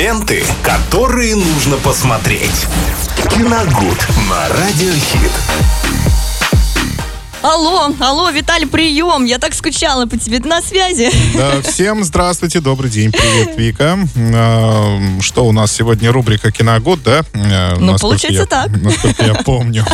Ленты, которые нужно посмотреть. Киногуд на Радиохит. Алло, алло, Виталий, прием. Я так скучала по тебе. Ты на связи? Да, всем здравствуйте, добрый день. Привет, Вика. А, Что у нас сегодня рубрика «Киногод», да? А, Ну, насколько получается я- так. Насколько я помню.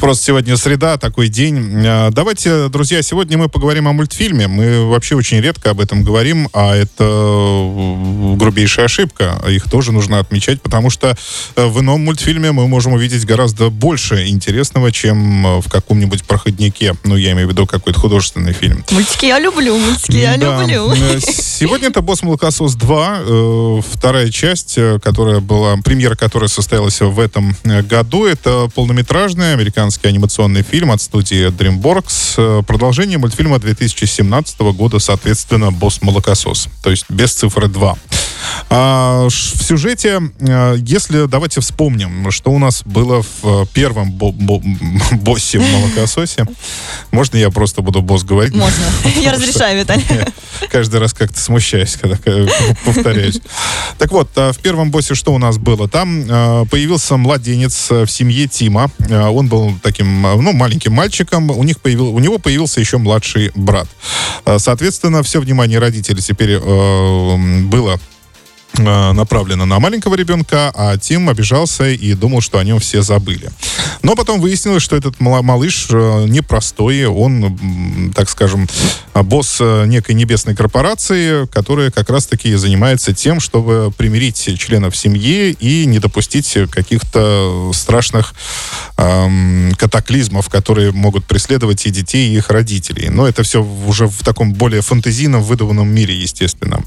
Просто сегодня среда, такой день. А, Давайте, друзья, сегодня мы поговорим о мультфильме. Мы вообще очень редко об этом говорим, а это э, грубейшая ошибка. Их тоже нужно отмечать, потому что э, в ином мультфильме мы можем увидеть гораздо больше интересного, чем э, в каком-нибудь проходнике. Ну, я имею в виду какой-то художественный фильм. Мультики я люблю, мультики я Да. люблю. Э, Сегодня это «Босс Молокосос 2», э, вторая часть, э, которая была, премьера которой состоялась в этом э, году. Это полнометражный американский анимационный фильм от студии DreamWorks. Э, Продолжение мультфильма 2017 года, соответственно, «Босс Молокосос», то есть без цифры 2. А, в сюжете, э, если давайте вспомним, что у нас было в э, первом бо- бо- боссе в молокососе. Можно я просто буду босс говорить? Можно. Я разрешаю, Виталий. Каждый раз как-то смущаюсь, когда повторяюсь. Так вот, э, в первом боссе что у нас было? Там появился младенец в семье Тима. Он был таким, ну, маленьким мальчиком. У, них появил, у него появился еще младший брат. Соответственно, все внимание родителей теперь было э, направлено на маленького ребенка, а Тим обижался и думал, что о нем все забыли. Но потом выяснилось, что этот малыш э, непростой, он, так скажем, босс э, некой небесной корпорации, которая как раз-таки занимается тем, чтобы примирить членов семьи и не допустить каких-то страшных эм, катаклизмов, которые могут преследовать и детей, и их родителей. Но это все уже в таком более фантазийном, выдуманном мире, естественно.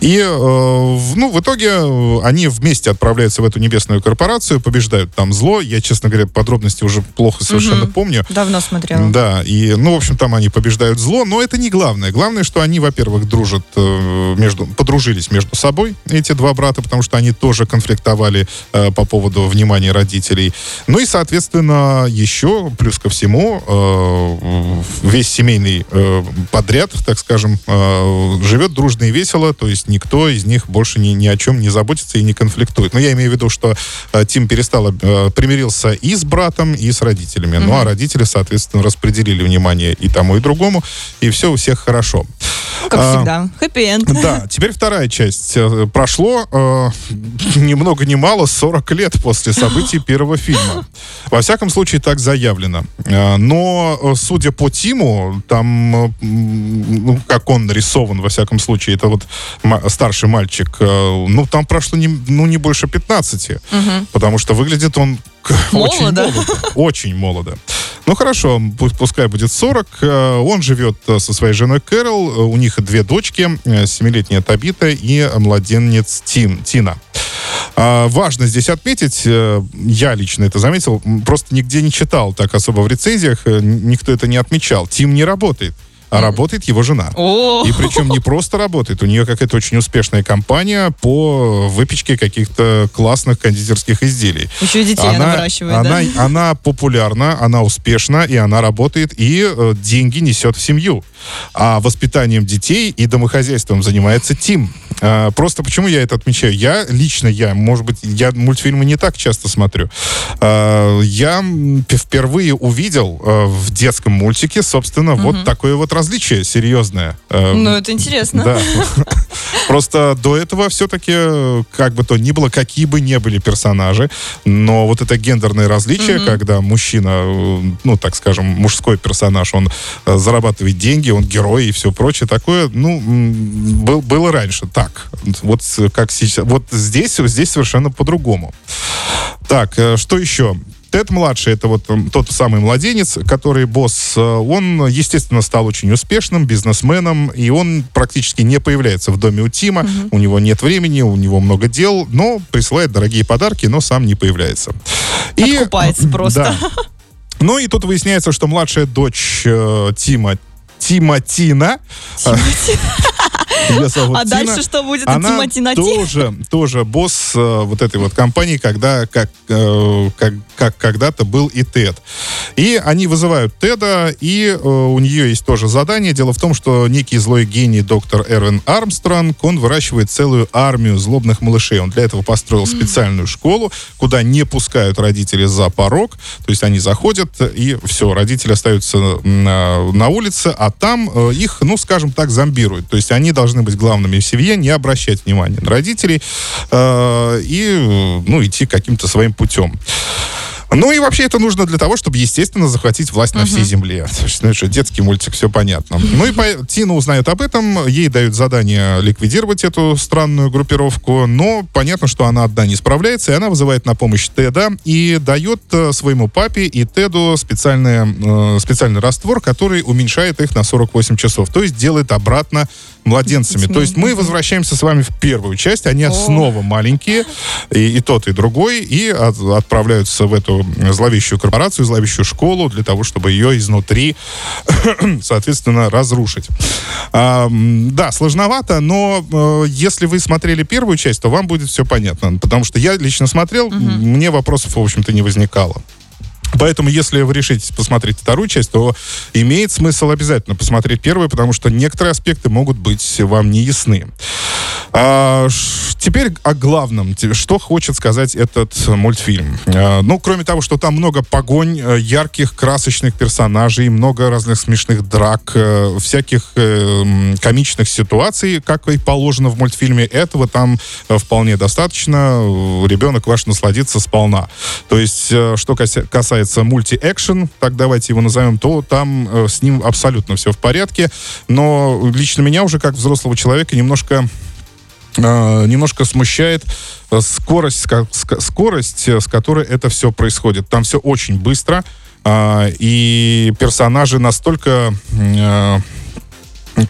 И, э, ну, в итоге э, они вместе отправляются в эту небесную корпорацию, побеждают там зло. Я, честно говоря, подробности уже плохо совершенно Мгм. помню. Давно смотрела. Да, и, ну, в общем, там они побеждают зло, но это не главное. Главное, что они, во-первых, дружат э, между, подружились между собой, эти два брата, потому что они тоже конфликтовали э, по поводу внимания родителей. Ну и, соответственно, еще, плюс ко всему, э, весь семейный э, подряд, так скажем, э, живет дружно и весело, то есть никто из них больше ни, ни о чем не заботится и не конфликтует. Но я имею в виду, что э, Тим перестал, э, примирился и с братом, и с родителями. Ну, а родители, соответственно, распределили внимание и тому, и другому, и все у всех хорошо. Ну, Как А, всегда. Хэппи-энд. Да, теперь вторая часть. Э, Прошло э, ни много ни мало 40 лет после событий первого фильма. Во всяком случае, так заявлено. Э, Но, э, судя по Тиму, там, ну, как он нарисован, во всяком случае, это вот старший мальчик, ну, там прошло не, ну, не больше 15. Потому что выглядит он к- очень Молодо. молодо. Очень молодо. Ну хорошо, пу- пускай будет 40. Э, Он живет э, со своей женой Кэрол. Э, У них две дочки, э, семилетняя Табита и младенец Тин, Тина. А, важно здесь отметить, я лично это заметил, просто нигде не читал так особо в рецензиях, никто это не отмечал. Тим не работает, а работает его жена. О, И причем не просто работает, у нее какая-то очень успешная компания по выпечке каких-то классных кондитерских изделий. еще и детей она выращивает, она, да? она популярна, она успешна, и она работает, и э, деньги несет в семью. А воспитанием детей и домохозяйством занимается Тим. Э, просто почему я это отмечаю? Я, лично я, может быть, я мультфильмы не так часто смотрю. Э, я впервые увидел э, в детском мультике, собственно, вот такое вот различие серьезное. Ну, это интересно. да. Просто до этого все-таки, как бы то ни было, какие бы ни были персонажи, но вот это гендерное различие, когда мужчина, ну, так скажем, мужской персонаж, он э, зарабатывает деньги, он герой и все прочее такое, ну, был, было раньше так. Вот как сейчас. Вот здесь, здесь совершенно по-другому. Так, э, что еще? Тед младший, это вот тот самый младенец, который босс, э, он, естественно, стал очень успешным бизнесменом, и он практически не появляется в доме у Тима, у него нет времени, у него много дел, но присылает дорогие подарки, но сам не появляется. И- Откупается просто. Да. Ну и тут выясняется, что младшая дочь э, Тима Тимотина. Ее зовут А дальше что будет? Она Тима Тинати? тоже, тоже босс э, вот этой вот компании, когда, как, э, как, как когда-то был и Тед. И они вызывают Теда, и э, у нее есть тоже задание. Дело в том, что некий злой гений доктор Эрвин Армстронг, он выращивает целую армию злобных малышей. Он для этого построил специальную школу, куда не пускают родители за порог. То есть они заходят, и все, родители остаются на, на улице, а там их, ну, скажем так, зомбируют. То есть они должны быть главными в семье, не обращать внимания на родителей э, и, ну, идти каким-то своим путем. Ну и вообще это нужно для того, чтобы, естественно, захватить власть на всей земле. Есть, Ну, детский мультик, все понятно. Ну и Тина узнает об этом, ей дают задание ликвидировать эту странную группировку, но понятно, что она одна не справляется, и она вызывает на помощь Теда и дает э, своему папе и Теду специальный, э, специальный раствор, который уменьшает их на 48 часов, то есть делает обратно младенцами. То есть мы возвращаемся с вами в первую часть, они снова маленькие, и, и тот, и другой, и от- отправляются в эту зловещую корпорацию, зловещую школу для того, чтобы ее изнутри, соответственно, разрушить. А, да, сложновато, но э, если вы смотрели первую часть, то вам будет все понятно, потому что я лично смотрел, мне вопросов, в общем-то, не возникало. Поэтому, если вы решите посмотреть вторую часть, то имеет смысл обязательно посмотреть первую, потому что некоторые аспекты могут быть вам не ясны. А, теперь о главном. Что хочет сказать этот мультфильм? А, ну, кроме того, что там много погонь, э, ярких, красочных персонажей, много разных смешных драк, э, всяких э, комичных ситуаций, как и положено в мультфильме, этого там э, вполне достаточно. Ребенок ваш насладится сполна. То есть, что касается мульти-экшен, так давайте его назовем, то там с ним абсолютно все в порядке. Но лично меня уже как взрослого человека немножко немножко смущает э, скорость, скорость, э, с которой это все происходит. Там все очень быстро, а, и персонажи настолько э,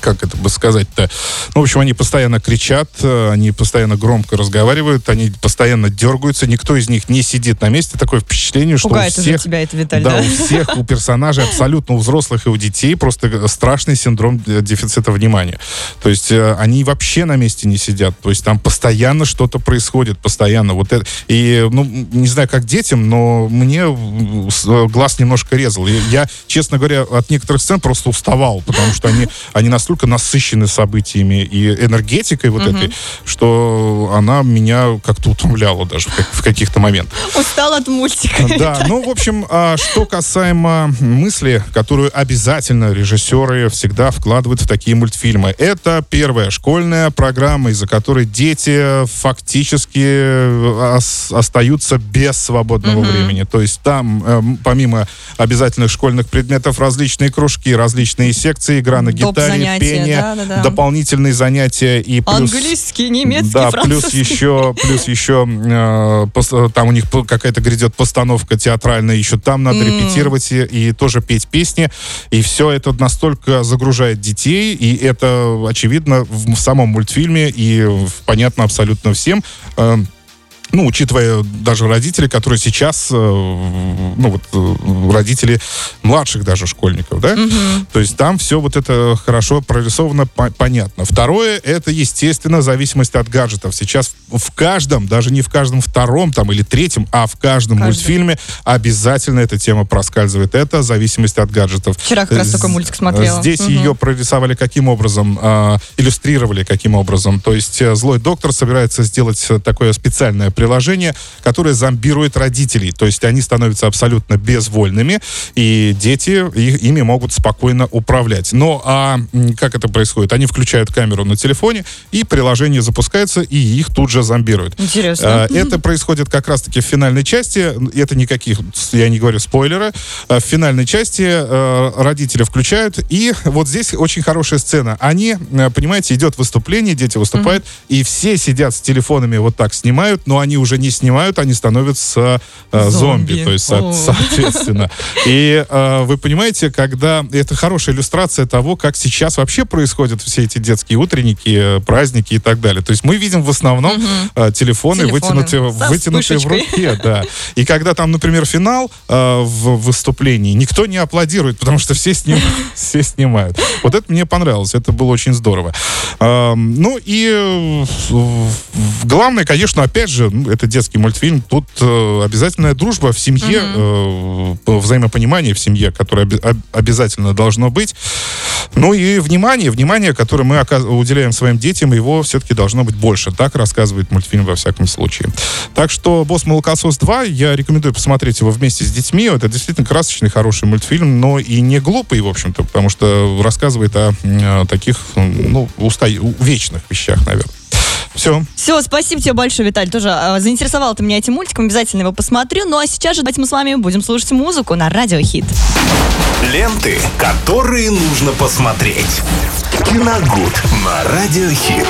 как это бы сказать-то? Ну, в общем, они постоянно кричат, э, они постоянно громко разговаривают, они постоянно дергаются, никто из них не сидит на месте. Такое впечатление, что Пугает у уже всех... тебя это, Виталь, да, да? у всех, у персонажей, абсолютно у взрослых и у детей просто страшный синдром э, дефицита внимания. То есть э, они вообще на месте не сидят. То есть там постоянно что-то происходит, постоянно. Вот это. И, ну, не знаю, как детям, но мне э, э, глаз немножко резал. И я, честно говоря, от некоторых сцен просто уставал, потому что они, они настолько насыщены событиями и энергетикой вот этой, что она меня как-то утомляла даже в, как- в каких-то моментах. Устал от мультика. Да, ну, в общем, а, что касаемо мысли, которую обязательно режиссеры всегда вкладывают в такие мультфильмы. Это первая школьная программа, из-за которой дети фактически э, ос- остаются без свободного времени. То есть там, эм, помимо обязательных школьных предметов, различные кружки, различные секции, игра на гитаре, занятия, пение, да-да-да. дополнительные занятия и плюс... Английский, немецкий, Да, плюс еще, плюс еще э, пос- там у них какая-то грядет постановка театральная, еще там надо репетировать и, и тоже петь песни. И все это настолько загружает детей, и это очевидно в, в самом мультфильме и в- понятно абсолютно всем. Э, ну, учитывая даже родителей, которые сейчас, э, ну, вот, э, родители младших даже школьников, да? То есть там все вот это хорошо прорисовано, по- понятно. Второе, это, естественно, зависимость от гаджетов. Сейчас в каждом, даже не в каждом втором там или третьем, а в каждом Каждый. мультфильме обязательно эта тема проскальзывает. Это зависимость от гаджетов. Вчера как раз З- такой мультик смотрела. Здесь Мгм. ее прорисовали каким образом, а, иллюстрировали каким образом. То есть э, злой доктор собирается сделать э, такое специальное приложение, которое зомбирует родителей. То есть они становятся абсолютно безвольными, и дети их- ими могут спокойно управлять. Ну, а как это происходит? Они включают камеру на телефоне, и приложение запускается, и их тут же зомбируют. Интересно. А, Это происходит как раз-таки в финальной части. Это никаких, я не говорю спойлеры. А В финальной части э, родители включают. И вот здесь очень хорошая сцена. Они, понимаете, идет выступление, дети выступают, и все сидят с телефонами вот так снимают, но они они уже не снимают, они становятся э, зомби. Зомби. То есть, со- соответственно. И э, вы понимаете, когда... Это хорошая иллюстрация того, как сейчас вообще происходят все эти детские утренники, э, праздники и так далее. То есть мы видим в основном э, телефоны, Телефоны вытянутые, вытянутые в руке. Да. И когда там, например, финал э, в выступлении, никто не аплодирует, потому что все, сним- все снимают. Вот это мне понравилось, это было очень здорово. Эм, Ну и э, главное, конечно, опять же, это детский мультфильм, тут э, обязательная дружба в семье, по- взаимопонимание в семье, которое обязательно должно быть. Ну и внимание, внимание, которое мы уделяем своим детям, его все-таки должно быть больше. Так рассказывает мультфильм во всяком случае. Так что «Босс Молокосос 2» я рекомендую посмотреть его вместе с детьми. Это действительно красочный, хороший мультфильм, но и не глупый, в общем-то, потому что рассказывает о м, таких, ну, уста- вечных вещах, наверное. Все. Все, спасибо тебе большое, Виталий. Тоже э, заинтересовал ты меня этим мультиком. Обязательно его посмотрю. Ну а сейчас же давайте мы с вами будем слушать музыку на Радио Хит. Ленты, которые нужно посмотреть. Киногуд на Радиохит.